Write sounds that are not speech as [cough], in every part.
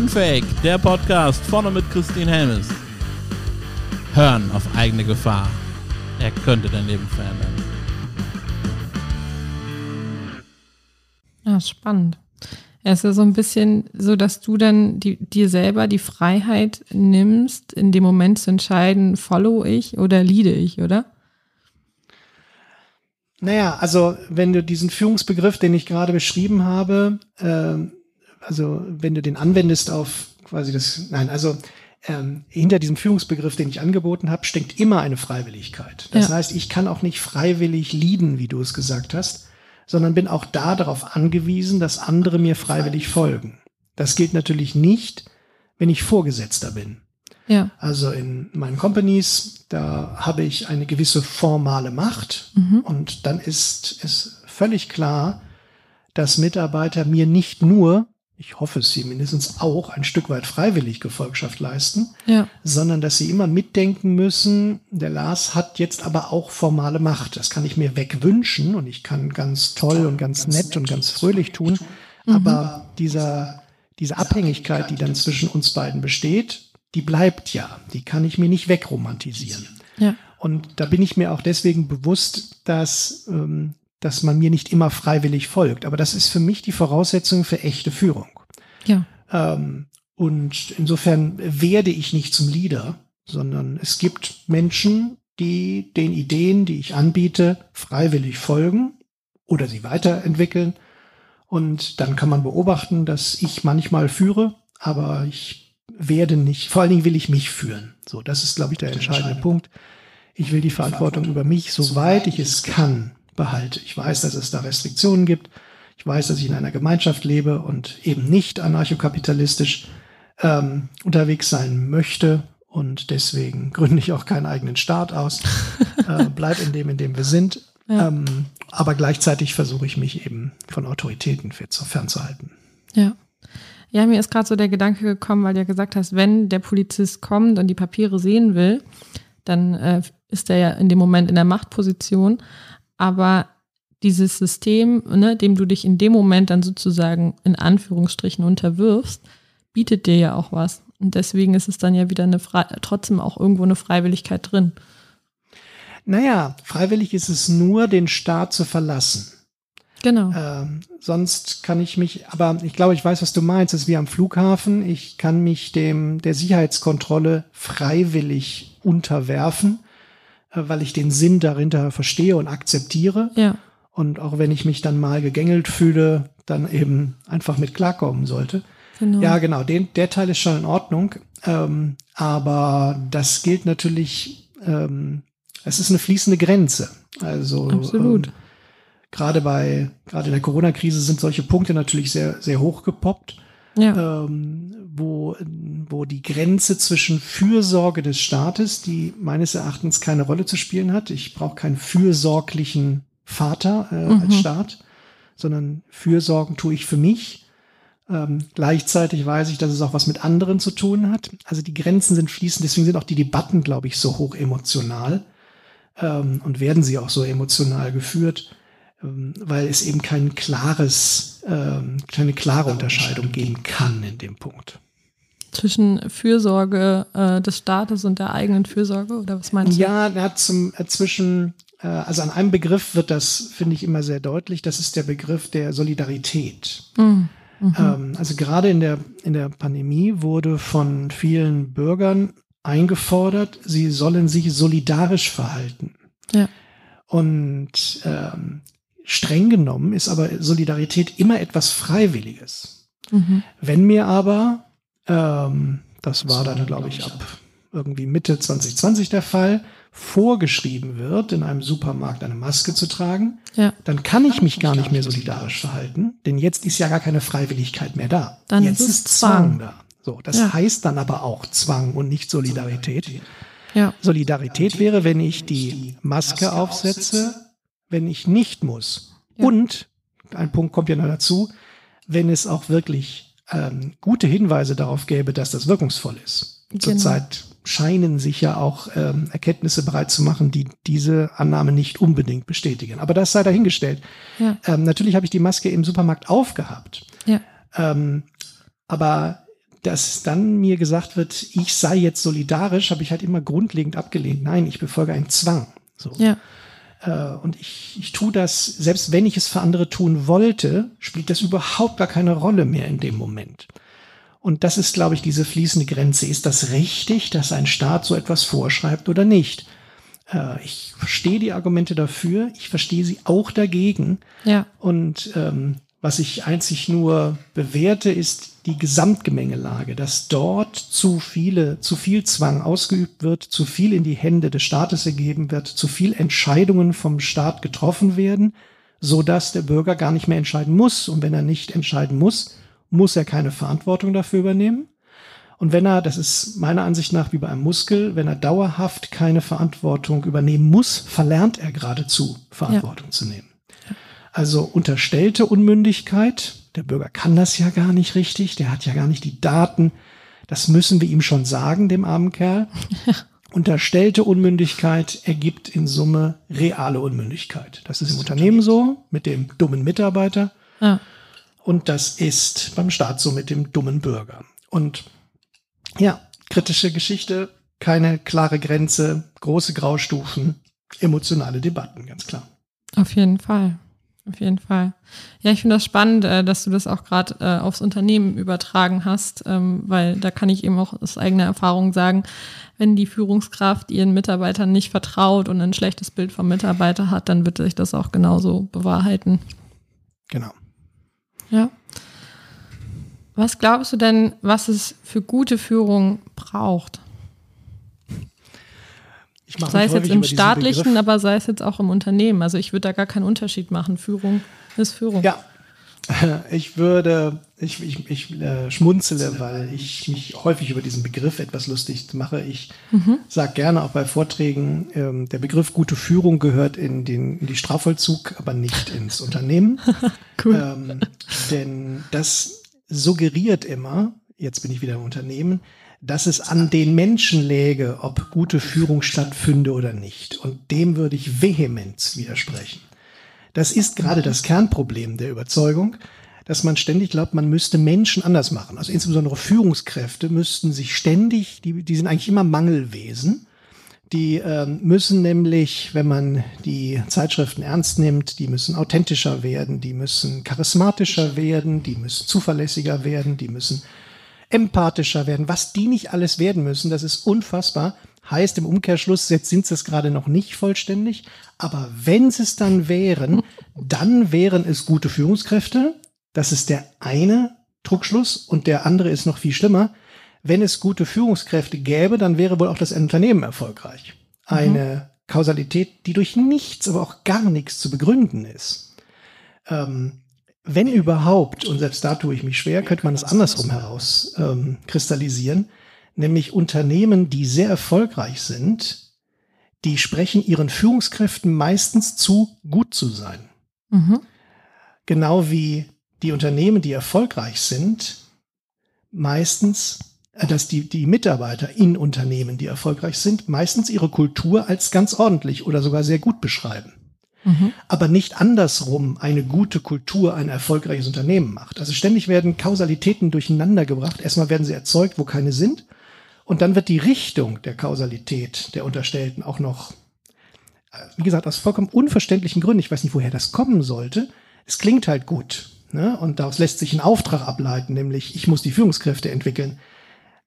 Unfake, der Podcast vorne mit Christine Helmes. Hören auf eigene Gefahr. Er könnte dein Leben verändern. Ja, spannend. Es ist so ein bisschen so, dass du dann die, dir selber die Freiheit nimmst, in dem Moment zu entscheiden, follow ich oder leade ich, oder? Naja, also wenn du diesen Führungsbegriff, den ich gerade beschrieben habe, äh, also wenn du den anwendest auf quasi das, nein, also ähm, hinter diesem Führungsbegriff, den ich angeboten habe, steckt immer eine Freiwilligkeit. Das ja. heißt, ich kann auch nicht freiwillig leaden, wie du es gesagt hast, sondern bin auch da darauf angewiesen, dass andere mir freiwillig folgen. Das gilt natürlich nicht, wenn ich Vorgesetzter bin. Ja. Also in meinen Companies, da habe ich eine gewisse formale Macht mhm. und dann ist es völlig klar, dass Mitarbeiter mir nicht nur, ich hoffe es sie mindestens auch, ein Stück weit freiwillig Gefolgschaft leisten, ja. sondern dass sie immer mitdenken müssen, der Lars hat jetzt aber auch formale Macht. Das kann ich mir wegwünschen und ich kann ganz toll und ganz, nett und ganz fröhlich tun, mhm. aber dieser, diese Abhängigkeit, die dann zwischen uns beiden besteht, die bleibt ja. Die kann ich mir nicht wegromantisieren. Ja. Und da bin ich mir auch deswegen bewusst, dass, ähm, dass man mir nicht immer freiwillig folgt. Aber das ist für mich die Voraussetzung für echte Führung. Ja. Ähm, und insofern werde ich nicht zum Leader, sondern es gibt Menschen, die den Ideen, die ich anbiete, freiwillig folgen oder sie weiterentwickeln. Und dann kann man beobachten, dass ich manchmal führe, aber ich werde nicht, vor allen Dingen will ich mich führen. So, das ist, glaube ich, der entscheidende Punkt. Ich will die Verantwortung über mich, soweit ich es kann, behalte. Ich weiß, dass es da Restriktionen gibt. Ich weiß, dass ich in einer Gemeinschaft lebe und eben nicht anarchokapitalistisch ähm, unterwegs sein möchte. Und deswegen gründe ich auch keinen eigenen Staat aus. [laughs] äh, bleib in dem, in dem wir sind. Ja. Ähm, aber gleichzeitig versuche ich mich eben von Autoritäten fernzuhalten. Ja. Ja, mir ist gerade so der Gedanke gekommen, weil du ja gesagt hast, wenn der Polizist kommt und die Papiere sehen will, dann äh, ist er ja in dem Moment in der Machtposition. Aber dieses System, ne, dem du dich in dem Moment dann sozusagen in Anführungsstrichen unterwirfst, bietet dir ja auch was. Und deswegen ist es dann ja wieder eine Fre trotzdem auch irgendwo eine Freiwilligkeit drin. Naja, freiwillig ist es nur, den Staat zu verlassen. Genau. Ähm, sonst kann ich mich, aber ich glaube, ich weiß, was du meinst. Es ist wie am Flughafen. Ich kann mich dem der Sicherheitskontrolle freiwillig unterwerfen, weil ich den Sinn dahinter verstehe und akzeptiere. Ja. Und auch wenn ich mich dann mal gegängelt fühle, dann eben einfach mit klarkommen sollte. Genau. Ja, genau. Den, der Teil ist schon in Ordnung. Ähm, aber das gilt natürlich, ähm, es ist eine fließende Grenze. Also Absolut. Ähm, gerade bei, gerade in der Corona-Krise sind solche Punkte natürlich sehr, sehr hoch gepoppt. Ja. Ähm, wo, wo die Grenze zwischen Fürsorge des Staates, die meines Erachtens keine Rolle zu spielen hat. Ich brauche keinen fürsorglichen Vater äh, mhm. als Staat, sondern Fürsorgen tue ich für mich. Ähm, gleichzeitig weiß ich, dass es auch was mit anderen zu tun hat. Also die Grenzen sind fließend, deswegen sind auch die Debatten, glaube ich, so hoch emotional ähm, und werden sie auch so emotional geführt. Ähm, weil es eben kein klares, ähm, keine klare Unterscheidung geben kann in dem Punkt. Zwischen Fürsorge äh, des Staates und der eigenen Fürsorge oder was meinst du? Ja, er hat zum, äh, zwischen, äh, also an einem Begriff wird das, finde ich, immer sehr deutlich. Das ist der Begriff der Solidarität. Mhm. Mhm. Ähm, also gerade in der, in der Pandemie wurde von vielen Bürgern eingefordert, sie sollen sich solidarisch verhalten. Ja. Und ähm, Streng genommen ist aber Solidarität immer etwas Freiwilliges. Mhm. Wenn mir aber, ähm, das war dann, glaube ich, ab irgendwie Mitte 2020 der Fall, vorgeschrieben wird, in einem Supermarkt eine Maske zu tragen, ja. dann kann ich mich gar nicht mehr solidarisch verhalten, denn jetzt ist ja gar keine Freiwilligkeit mehr da. Dann jetzt ist Zwang, Zwang da. So, das ja. heißt dann aber auch Zwang und nicht Solidarität. Ja. Solidarität wäre, wenn ich die Maske aufsetze wenn ich nicht muss. Ja. Und, ein Punkt kommt ja noch dazu, wenn es auch wirklich ähm, gute Hinweise darauf gäbe, dass das wirkungsvoll ist. Genau. Zurzeit scheinen sich ja auch ähm, Erkenntnisse bereit zu machen, die diese Annahme nicht unbedingt bestätigen. Aber das sei dahingestellt. Ja. Ähm, natürlich habe ich die Maske im Supermarkt aufgehabt. Ja. Ähm, aber dass dann mir gesagt wird, ich sei jetzt solidarisch, habe ich halt immer grundlegend abgelehnt. Nein, ich befolge einen Zwang. So. Ja. Äh, und ich, ich tue das, selbst wenn ich es für andere tun wollte, spielt das überhaupt gar keine Rolle mehr in dem Moment. Und das ist, glaube ich, diese fließende Grenze. Ist das richtig, dass ein Staat so etwas vorschreibt oder nicht? Äh, ich verstehe die Argumente dafür, ich verstehe sie auch dagegen. Ja. Und ähm, was ich einzig nur bewerte, ist die Gesamtgemengelage, dass dort zu viele, zu viel Zwang ausgeübt wird, zu viel in die Hände des Staates ergeben wird, zu viel Entscheidungen vom Staat getroffen werden, so dass der Bürger gar nicht mehr entscheiden muss. Und wenn er nicht entscheiden muss, muss er keine Verantwortung dafür übernehmen. Und wenn er, das ist meiner Ansicht nach wie bei einem Muskel, wenn er dauerhaft keine Verantwortung übernehmen muss, verlernt er geradezu Verantwortung ja. zu nehmen. Also unterstellte Unmündigkeit. Der Bürger kann das ja gar nicht richtig. Der hat ja gar nicht die Daten. Das müssen wir ihm schon sagen, dem armen Kerl. [laughs] Unterstellte Unmündigkeit ergibt in Summe reale Unmündigkeit. Das ist im Unternehmen so mit dem dummen Mitarbeiter. Ja. Und das ist beim Staat so mit dem dummen Bürger. Und ja, kritische Geschichte, keine klare Grenze, große Graustufen, emotionale Debatten, ganz klar. Auf jeden Fall. Auf jeden Fall. Ja, ich finde das spannend, äh, dass du das auch gerade äh, aufs Unternehmen übertragen hast, ähm, weil da kann ich eben auch aus eigener Erfahrung sagen, wenn die Führungskraft ihren Mitarbeitern nicht vertraut und ein schlechtes Bild vom Mitarbeiter hat, dann wird sich das auch genauso bewahrheiten. Genau. Ja. Was glaubst du denn, was es für gute Führung braucht? Sei es jetzt im staatlichen, aber sei es jetzt auch im Unternehmen. Also ich würde da gar keinen Unterschied machen. Führung ist Führung. Ja, [laughs] ich würde, ich, ich, ich äh, schmunzele, weil ich mich häufig über diesen Begriff etwas lustig mache. Ich mhm. sage gerne auch bei Vorträgen, ähm, der Begriff gute Führung gehört in, den, in die Strafvollzug, aber nicht ins [laughs] Unternehmen. cool. Ähm, denn das suggeriert immer, jetzt bin ich wieder im Unternehmen, dass es an den Menschen läge, ob gute Führung stattfinde oder nicht. Und dem würde ich vehement widersprechen. Das ist gerade das Kernproblem der Überzeugung, dass man ständig glaubt, man müsste Menschen anders machen. Also insbesondere Führungskräfte müssten sich ständig, die, die sind eigentlich immer Mangelwesen. Die ähm, müssen nämlich, wenn man die Zeitschriften ernst nimmt, die müssen authentischer werden, die müssen charismatischer werden, die müssen zuverlässiger werden, die müssen empathischer werden, was die nicht alles werden müssen, das ist unfassbar. Heißt im Umkehrschluss, jetzt sind sie es gerade noch nicht vollständig, aber wenn sie es dann wären, [laughs] dann wären es gute Führungskräfte. Das ist der eine Druckschluss und der andere ist noch viel schlimmer. Wenn es gute Führungskräfte gäbe, dann wäre wohl auch das Unternehmen erfolgreich. Eine mhm. Kausalität, die durch nichts, aber auch gar nichts zu begründen ist. Ähm, wenn überhaupt, und selbst da tue ich mich schwer, könnte man es andersrum heraus ähm, kristallisieren, nämlich Unternehmen, die sehr erfolgreich sind, die sprechen ihren Führungskräften meistens zu, gut zu sein. Mhm. Genau wie die Unternehmen, die erfolgreich sind, meistens, äh, dass die, die Mitarbeiter in Unternehmen, die erfolgreich sind, meistens ihre Kultur als ganz ordentlich oder sogar sehr gut beschreiben mhm. aber nicht andersrum eine gute Kultur ein erfolgreiches Unternehmen macht. Also ständig werden Kausalitäten durcheinander gebracht. Erstmal werden sie erzeugt, wo keine sind. Und dann wird die Richtung der Kausalität der Unterstellten auch noch, äh, wie gesagt, aus vollkommen unverständlichen Gründen, ich weiß nicht, woher das kommen sollte, es klingt halt gut. Ne? Und daraus lässt sich ein Auftrag ableiten, nämlich ich muss die Führungskräfte entwickeln.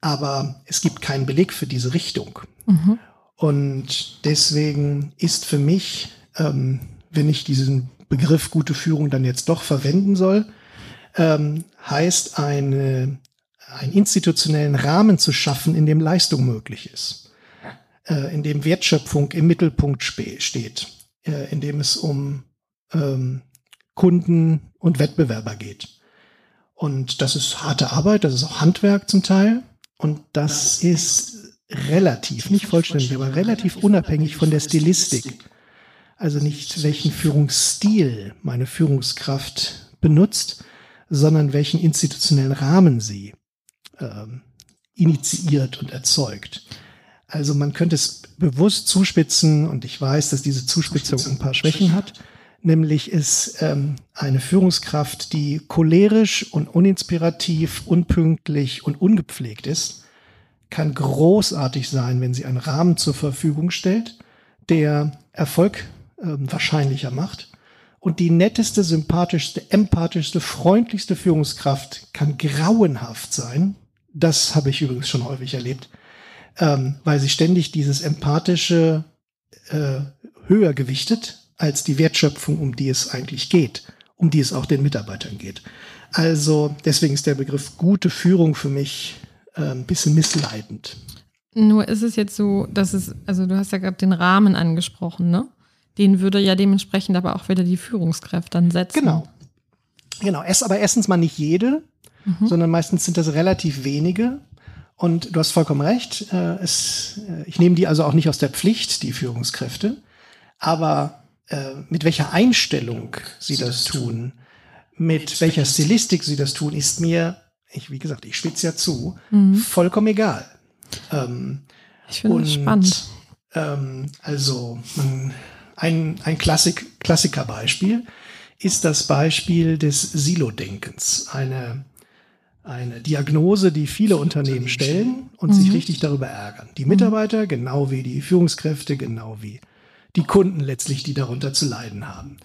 Aber es gibt keinen Beleg für diese Richtung. Mhm. Und deswegen ist für mich ähm, wenn ich diesen Begriff gute Führung dann jetzt doch verwenden soll, ähm, heißt eine, einen institutionellen Rahmen zu schaffen, in dem Leistung möglich ist, äh, in dem Wertschöpfung im Mittelpunkt steht, äh, in dem es um ähm, Kunden und Wettbewerber geht. Und das ist harte Arbeit, das ist auch Handwerk zum Teil. Und das ist relativ, nicht vollständig, aber relativ unabhängig von der Stilistik also nicht welchen Führungsstil meine Führungskraft benutzt, sondern welchen institutionellen Rahmen sie ähm, initiiert und erzeugt. Also man könnte es bewusst zuspitzen und ich weiß, dass diese Zuspitzung ein paar Schwächen hat. Nämlich ist ähm, eine Führungskraft, die cholerisch und uninspirativ, unpünktlich und ungepflegt ist, kann großartig sein, wenn sie einen Rahmen zur Verfügung stellt, der Erfolg äh, wahrscheinlicher macht. Und die netteste, sympathischste, empathischste, freundlichste Führungskraft kann grauenhaft sein. Das habe ich übrigens schon häufig erlebt, ähm, weil sie ständig dieses empathische äh, höher gewichtet als die Wertschöpfung, um die es eigentlich geht, um die es auch den Mitarbeitern geht. Also deswegen ist der Begriff gute Führung für mich äh, ein bisschen missleidend. Nur ist es jetzt so, dass es, also du hast ja gerade den Rahmen angesprochen, ne? Den würde ja dementsprechend aber auch wieder die Führungskräfte dann setzen. Genau. Genau. Es aber erstens mal nicht jede, mhm. sondern meistens sind das relativ wenige. Und du hast vollkommen recht. Äh, es, äh, ich nehme die also auch nicht aus der Pflicht, die Führungskräfte. Aber äh, mit welcher Einstellung sie das tun, mit welcher Stilistik sie das tun, ist mir, ich, wie gesagt, ich spitze ja zu, mhm. vollkommen egal. Ähm, ich finde das spannend. Ähm, also ein, ein Klassik, Klassikerbeispiel ist das Beispiel des Silo-Denkens. Eine, eine Diagnose, die viele Unternehmen stellen und mhm. sich richtig darüber ärgern. Die Mitarbeiter, genau wie die Führungskräfte, genau wie die Kunden letztlich, die darunter zu leiden haben.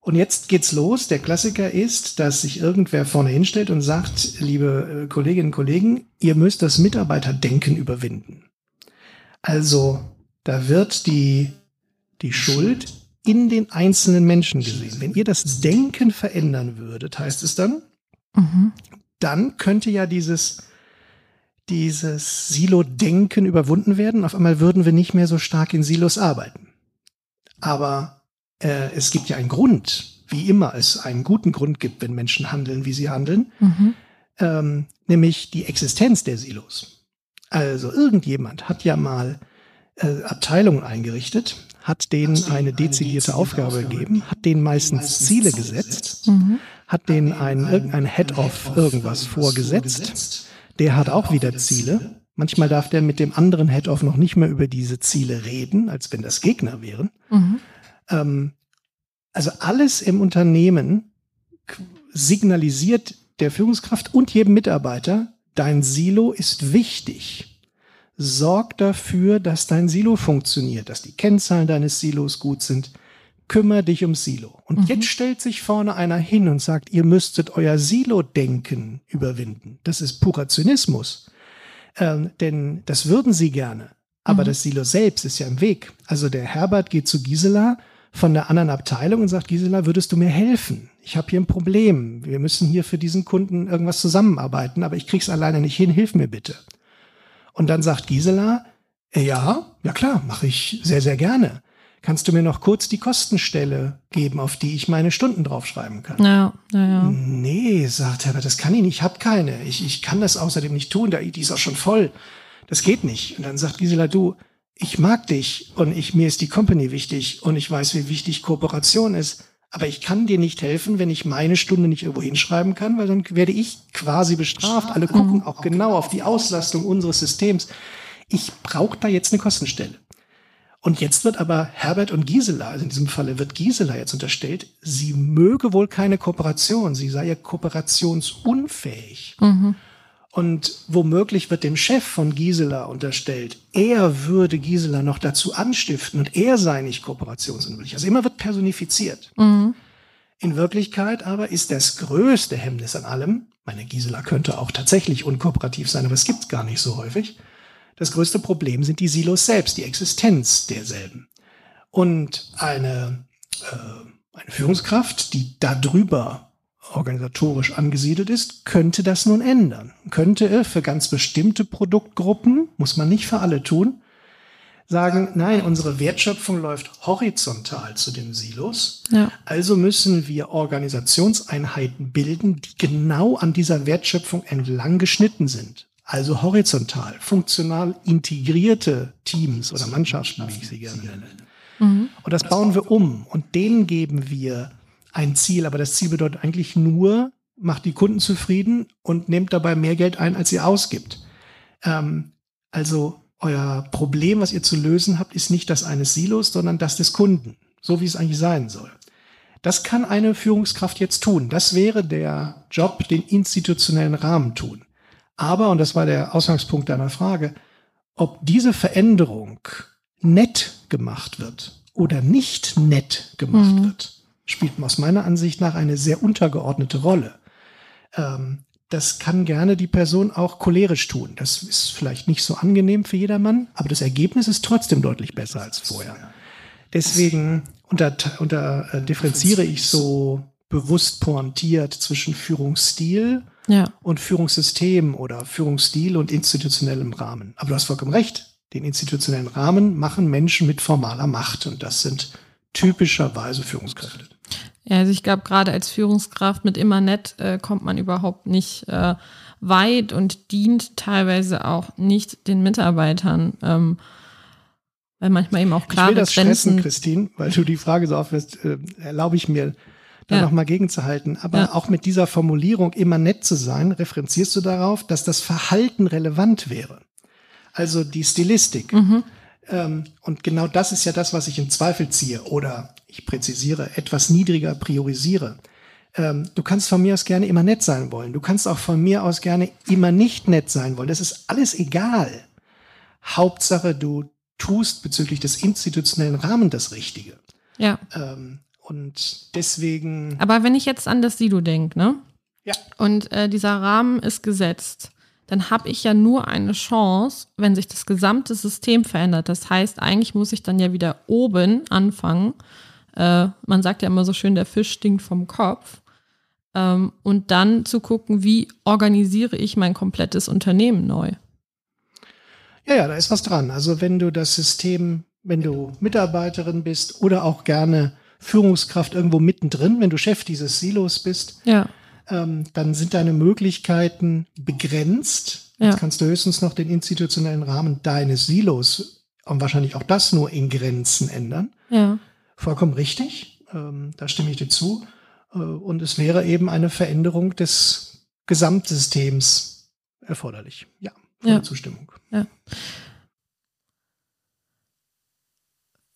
Und jetzt geht's los. Der Klassiker ist, dass sich irgendwer vorne hinstellt und sagt, liebe äh, Kolleginnen und Kollegen, ihr müsst das Mitarbeiterdenken überwinden. Also, da wird die, die Schuld in den einzelnen Menschen gesehen. Wenn ihr das Denken verändern würdet, heißt es dann, mhm. dann könnte ja dieses, dieses Silo-Denken überwunden werden. Auf einmal würden wir nicht mehr so stark in Silos arbeiten. Aber äh, es gibt ja einen Grund, wie immer es einen guten Grund gibt, wenn Menschen handeln, wie sie handeln, mhm. ähm, nämlich die Existenz der Silos. Also irgendjemand hat ja mal äh, Abteilungen eingerichtet, hat denen eine dezidierte Aufgabe gegeben, hat denen meistens Ziele gesetzt, mhm. hat denen einen, irgendein Head-of irgendwas vorgesetzt, der hat auch wieder Ziele. Manchmal darf der mit dem anderen Head-Off noch nicht mehr über diese Ziele reden, als wenn das Gegner wären. Mhm. Ähm, also alles im Unternehmen signalisiert der Führungskraft und jedem Mitarbeiter, dein Silo ist wichtig. Sorg dafür, dass dein Silo funktioniert, dass die Kennzahlen deines Silos gut sind. Kümmer dich ums Silo. Und mhm. jetzt stellt sich vorne einer hin und sagt, ihr müsstet euer Silo-Denken überwinden. Das ist purer Zynismus. Ähm, denn das würden sie gerne. Aber mhm. das Silo selbst ist ja im Weg. Also der Herbert geht zu Gisela von der anderen Abteilung und sagt, Gisela, würdest du mir helfen? Ich habe hier ein Problem. Wir müssen hier für diesen Kunden irgendwas zusammenarbeiten, aber ich krieg's alleine nicht hin. Hilf mir bitte. Und dann sagt Gisela, ja, ja klar, mache ich sehr, sehr gerne kannst du mir noch kurz die Kostenstelle geben, auf die ich meine Stunden draufschreiben kann? Ja, ja, ja. Nee, sagt Herbert, das kann ich nicht, ich habe keine. Ich, ich kann das außerdem nicht tun, die ist auch schon voll. Das geht nicht. Und dann sagt Gisela, du, ich mag dich und ich, mir ist die Company wichtig und ich weiß, wie wichtig Kooperation ist. Aber ich kann dir nicht helfen, wenn ich meine Stunde nicht irgendwo hinschreiben kann, weil dann werde ich quasi bestraft. Alle gucken auch genau auf die Auslastung unseres Systems. Ich brauche da jetzt eine Kostenstelle. Und jetzt wird aber Herbert und Gisela, also in diesem Falle wird Gisela jetzt unterstellt, sie möge wohl keine Kooperation, sie sei ja kooperationsunfähig. Mhm. Und womöglich wird dem Chef von Gisela unterstellt, er würde Gisela noch dazu anstiften und er sei nicht kooperationsunwillig. Also immer wird personifiziert. Mhm. In Wirklichkeit aber ist das größte Hemmnis an allem, meine Gisela könnte auch tatsächlich unkooperativ sein, aber es gibt gar nicht so häufig, das größte Problem sind die Silos selbst, die Existenz derselben. Und eine, äh, eine Führungskraft, die darüber organisatorisch angesiedelt ist, könnte das nun ändern. Könnte für ganz bestimmte Produktgruppen, muss man nicht für alle tun, sagen, nein, unsere Wertschöpfung läuft horizontal zu den Silos. Ja. Also müssen wir Organisationseinheiten bilden, die genau an dieser Wertschöpfung entlang geschnitten sind also horizontal, funktional integrierte Teams oder Mannschaften, wie ich sie gerne nenne. Mhm. Und das bauen wir um und denen geben wir ein Ziel, aber das Ziel bedeutet eigentlich nur, macht die Kunden zufrieden und nehmt dabei mehr Geld ein, als ihr ausgibt. Ähm, also euer Problem, was ihr zu lösen habt, ist nicht das eines Silos, sondern das des Kunden, so wie es eigentlich sein soll. Das kann eine Führungskraft jetzt tun. Das wäre der Job, den institutionellen Rahmen tun. Aber, und das war der Ausgangspunkt deiner Frage, ob diese Veränderung nett gemacht wird oder nicht nett gemacht mhm. wird, spielt aus meiner Ansicht nach eine sehr untergeordnete Rolle. Ähm, das kann gerne die Person auch cholerisch tun. Das ist vielleicht nicht so angenehm für jedermann, aber das Ergebnis ist trotzdem deutlich besser als vorher. Deswegen unter, unter äh, differenziere ich so bewusst pointiert zwischen Führungsstil ja. und Führungssystem oder Führungsstil und institutionellem Rahmen. Aber du hast vollkommen recht. Den institutionellen Rahmen machen Menschen mit formaler Macht und das sind typischerweise Führungskräfte. Ja, also ich glaube, gerade als Führungskraft mit immer nett äh, kommt man überhaupt nicht äh, weit und dient teilweise auch nicht den Mitarbeitern. Ähm, weil manchmal eben auch klar ist. Ich will das stressen, Christine, weil du die Frage so aufwirst, äh, erlaube ich mir, da ja. nochmal gegenzuhalten. Aber ja. auch mit dieser Formulierung immer nett zu sein, referenzierst du darauf, dass das Verhalten relevant wäre. Also die Stilistik. Mhm. Ähm, und genau das ist ja das, was ich in Zweifel ziehe oder ich präzisiere, etwas niedriger priorisiere. Ähm, du kannst von mir aus gerne immer nett sein wollen. Du kannst auch von mir aus gerne immer nicht nett sein wollen. Das ist alles egal. Hauptsache, du tust bezüglich des institutionellen Rahmens das Richtige. Ja. Ähm, und deswegen. Aber wenn ich jetzt an das Sido denke, ne? Ja. Und äh, dieser Rahmen ist gesetzt, dann habe ich ja nur eine Chance, wenn sich das gesamte System verändert. Das heißt, eigentlich muss ich dann ja wieder oben anfangen. Äh, man sagt ja immer so schön, der Fisch stinkt vom Kopf. Ähm, und dann zu gucken, wie organisiere ich mein komplettes Unternehmen neu. Ja, ja, da ist was dran. Also wenn du das System, wenn du Mitarbeiterin bist oder auch gerne Führungskraft irgendwo mittendrin, wenn du Chef dieses Silos bist, ja. Ähm, dann sind deine Möglichkeiten begrenzt. Ja. Jetzt kannst du höchstens noch den institutionellen Rahmen deines Silos und wahrscheinlich auch das nur in Grenzen ändern. Ja. Vollkommen richtig. Ähm, da stimme ich dir zu. Äh, und es wäre eben eine Veränderung des Gesamtsystems erforderlich. Ja, volle ja. Zustimmung. Ja.